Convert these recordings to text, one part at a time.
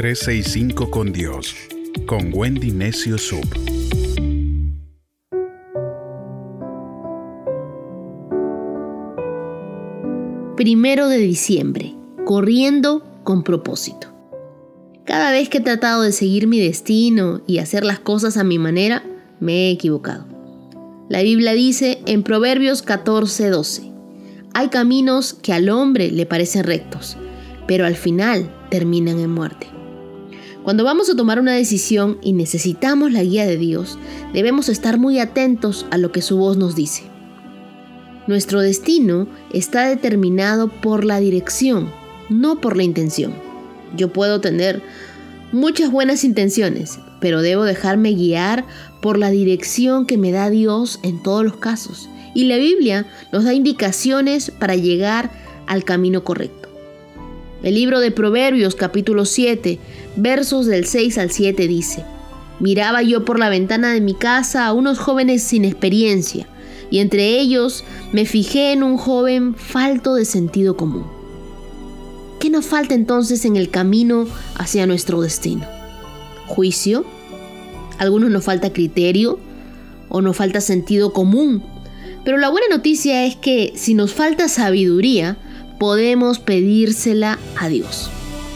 365 con Dios, con Wendy Necio Sub. Primero de diciembre, corriendo con propósito. Cada vez que he tratado de seguir mi destino y hacer las cosas a mi manera, me he equivocado. La Biblia dice en Proverbios 14:12, hay caminos que al hombre le parecen rectos, pero al final terminan en muerte. Cuando vamos a tomar una decisión y necesitamos la guía de Dios, debemos estar muy atentos a lo que su voz nos dice. Nuestro destino está determinado por la dirección, no por la intención. Yo puedo tener muchas buenas intenciones, pero debo dejarme guiar por la dirección que me da Dios en todos los casos. Y la Biblia nos da indicaciones para llegar al camino correcto. El libro de Proverbios capítulo 7, versos del 6 al 7 dice, Miraba yo por la ventana de mi casa a unos jóvenes sin experiencia, y entre ellos me fijé en un joven falto de sentido común. ¿Qué nos falta entonces en el camino hacia nuestro destino? ¿Juicio? ¿Algunos nos falta criterio? ¿O nos falta sentido común? Pero la buena noticia es que si nos falta sabiduría, podemos pedírsela a Dios.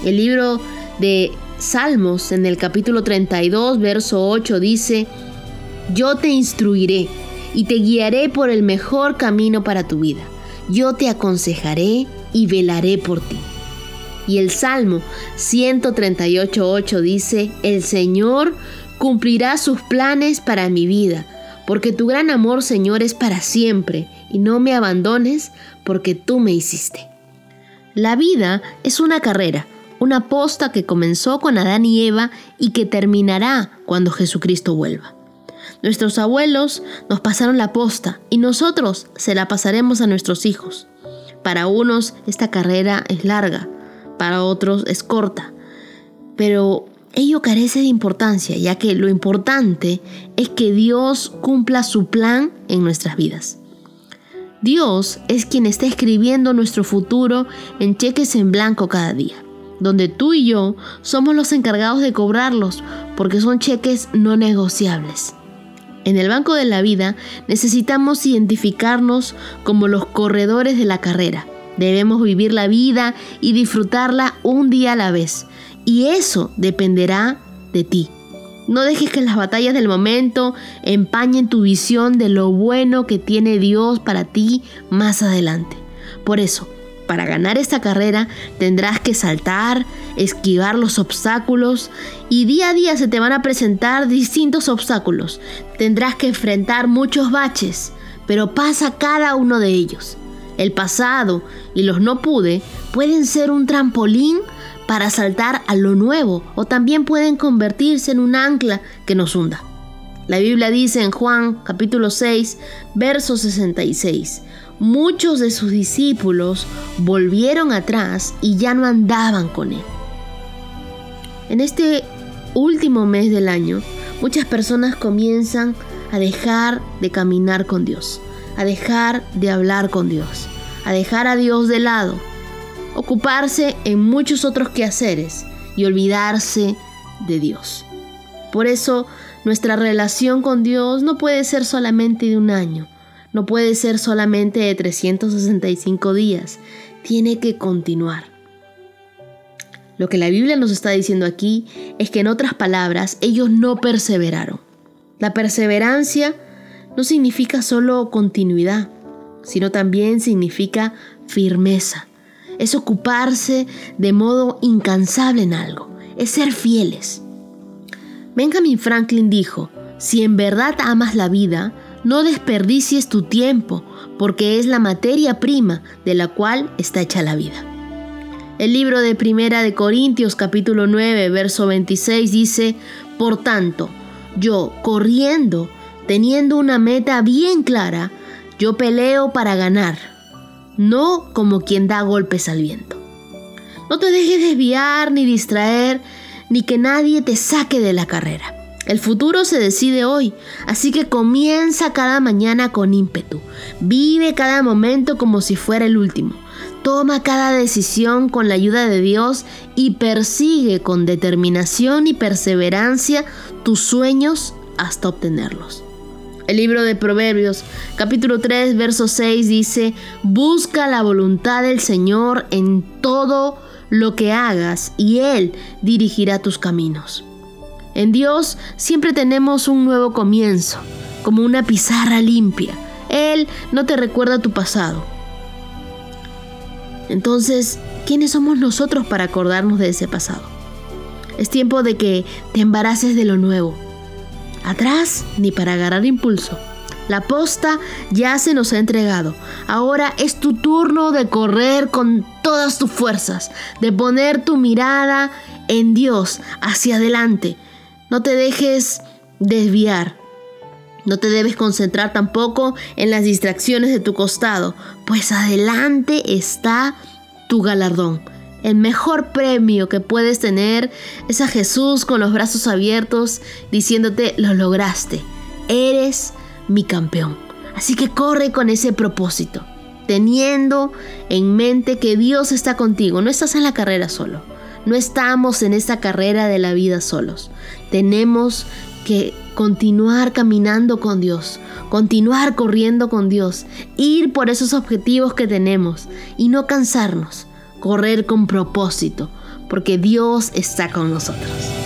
El libro de Salmos en el capítulo 32, verso 8 dice, Yo te instruiré y te guiaré por el mejor camino para tu vida. Yo te aconsejaré y velaré por ti. Y el Salmo 138.8 dice, El Señor cumplirá sus planes para mi vida, porque tu gran amor, Señor, es para siempre, y no me abandones, porque tú me hiciste. La vida es una carrera, una posta que comenzó con Adán y Eva y que terminará cuando Jesucristo vuelva. Nuestros abuelos nos pasaron la posta y nosotros se la pasaremos a nuestros hijos. Para unos esta carrera es larga, para otros es corta, pero ello carece de importancia, ya que lo importante es que Dios cumpla su plan en nuestras vidas. Dios es quien está escribiendo nuestro futuro en cheques en blanco cada día, donde tú y yo somos los encargados de cobrarlos porque son cheques no negociables. En el banco de la vida necesitamos identificarnos como los corredores de la carrera. Debemos vivir la vida y disfrutarla un día a la vez. Y eso dependerá de ti. No dejes que las batallas del momento empañen tu visión de lo bueno que tiene Dios para ti más adelante. Por eso, para ganar esta carrera tendrás que saltar, esquivar los obstáculos y día a día se te van a presentar distintos obstáculos. Tendrás que enfrentar muchos baches, pero pasa cada uno de ellos. El pasado y los no pude pueden ser un trampolín para saltar a lo nuevo o también pueden convertirse en un ancla que nos hunda. La Biblia dice en Juan capítulo 6, verso 66, muchos de sus discípulos volvieron atrás y ya no andaban con él. En este último mes del año, muchas personas comienzan a dejar de caminar con Dios, a dejar de hablar con Dios, a dejar a Dios de lado ocuparse en muchos otros quehaceres y olvidarse de Dios. Por eso nuestra relación con Dios no puede ser solamente de un año, no puede ser solamente de 365 días, tiene que continuar. Lo que la Biblia nos está diciendo aquí es que en otras palabras ellos no perseveraron. La perseverancia no significa solo continuidad, sino también significa firmeza es ocuparse de modo incansable en algo, es ser fieles. Benjamin Franklin dijo, si en verdad amas la vida, no desperdicies tu tiempo, porque es la materia prima de la cual está hecha la vida. El libro de Primera de Corintios capítulo 9, verso 26 dice, Por tanto, yo, corriendo, teniendo una meta bien clara, yo peleo para ganar no como quien da golpes al viento. No te dejes desviar ni distraer, ni que nadie te saque de la carrera. El futuro se decide hoy, así que comienza cada mañana con ímpetu. Vive cada momento como si fuera el último. Toma cada decisión con la ayuda de Dios y persigue con determinación y perseverancia tus sueños hasta obtenerlos. El libro de Proverbios, capítulo 3, verso 6 dice, Busca la voluntad del Señor en todo lo que hagas y Él dirigirá tus caminos. En Dios siempre tenemos un nuevo comienzo, como una pizarra limpia. Él no te recuerda tu pasado, entonces, ¿quiénes somos nosotros para acordarnos de ese pasado? Es tiempo de que te embaraces de lo nuevo. Atrás, ni para agarrar impulso. La posta ya se nos ha entregado. Ahora es tu turno de correr con todas tus fuerzas, de poner tu mirada en Dios hacia adelante. No te dejes desviar. No te debes concentrar tampoco en las distracciones de tu costado, pues adelante está tu galardón. El mejor premio que puedes tener es a Jesús con los brazos abiertos diciéndote, lo lograste, eres mi campeón. Así que corre con ese propósito, teniendo en mente que Dios está contigo, no estás en la carrera solo. No estamos en esta carrera de la vida solos. Tenemos que continuar caminando con Dios, continuar corriendo con Dios, ir por esos objetivos que tenemos y no cansarnos, correr con propósito, porque Dios está con nosotros.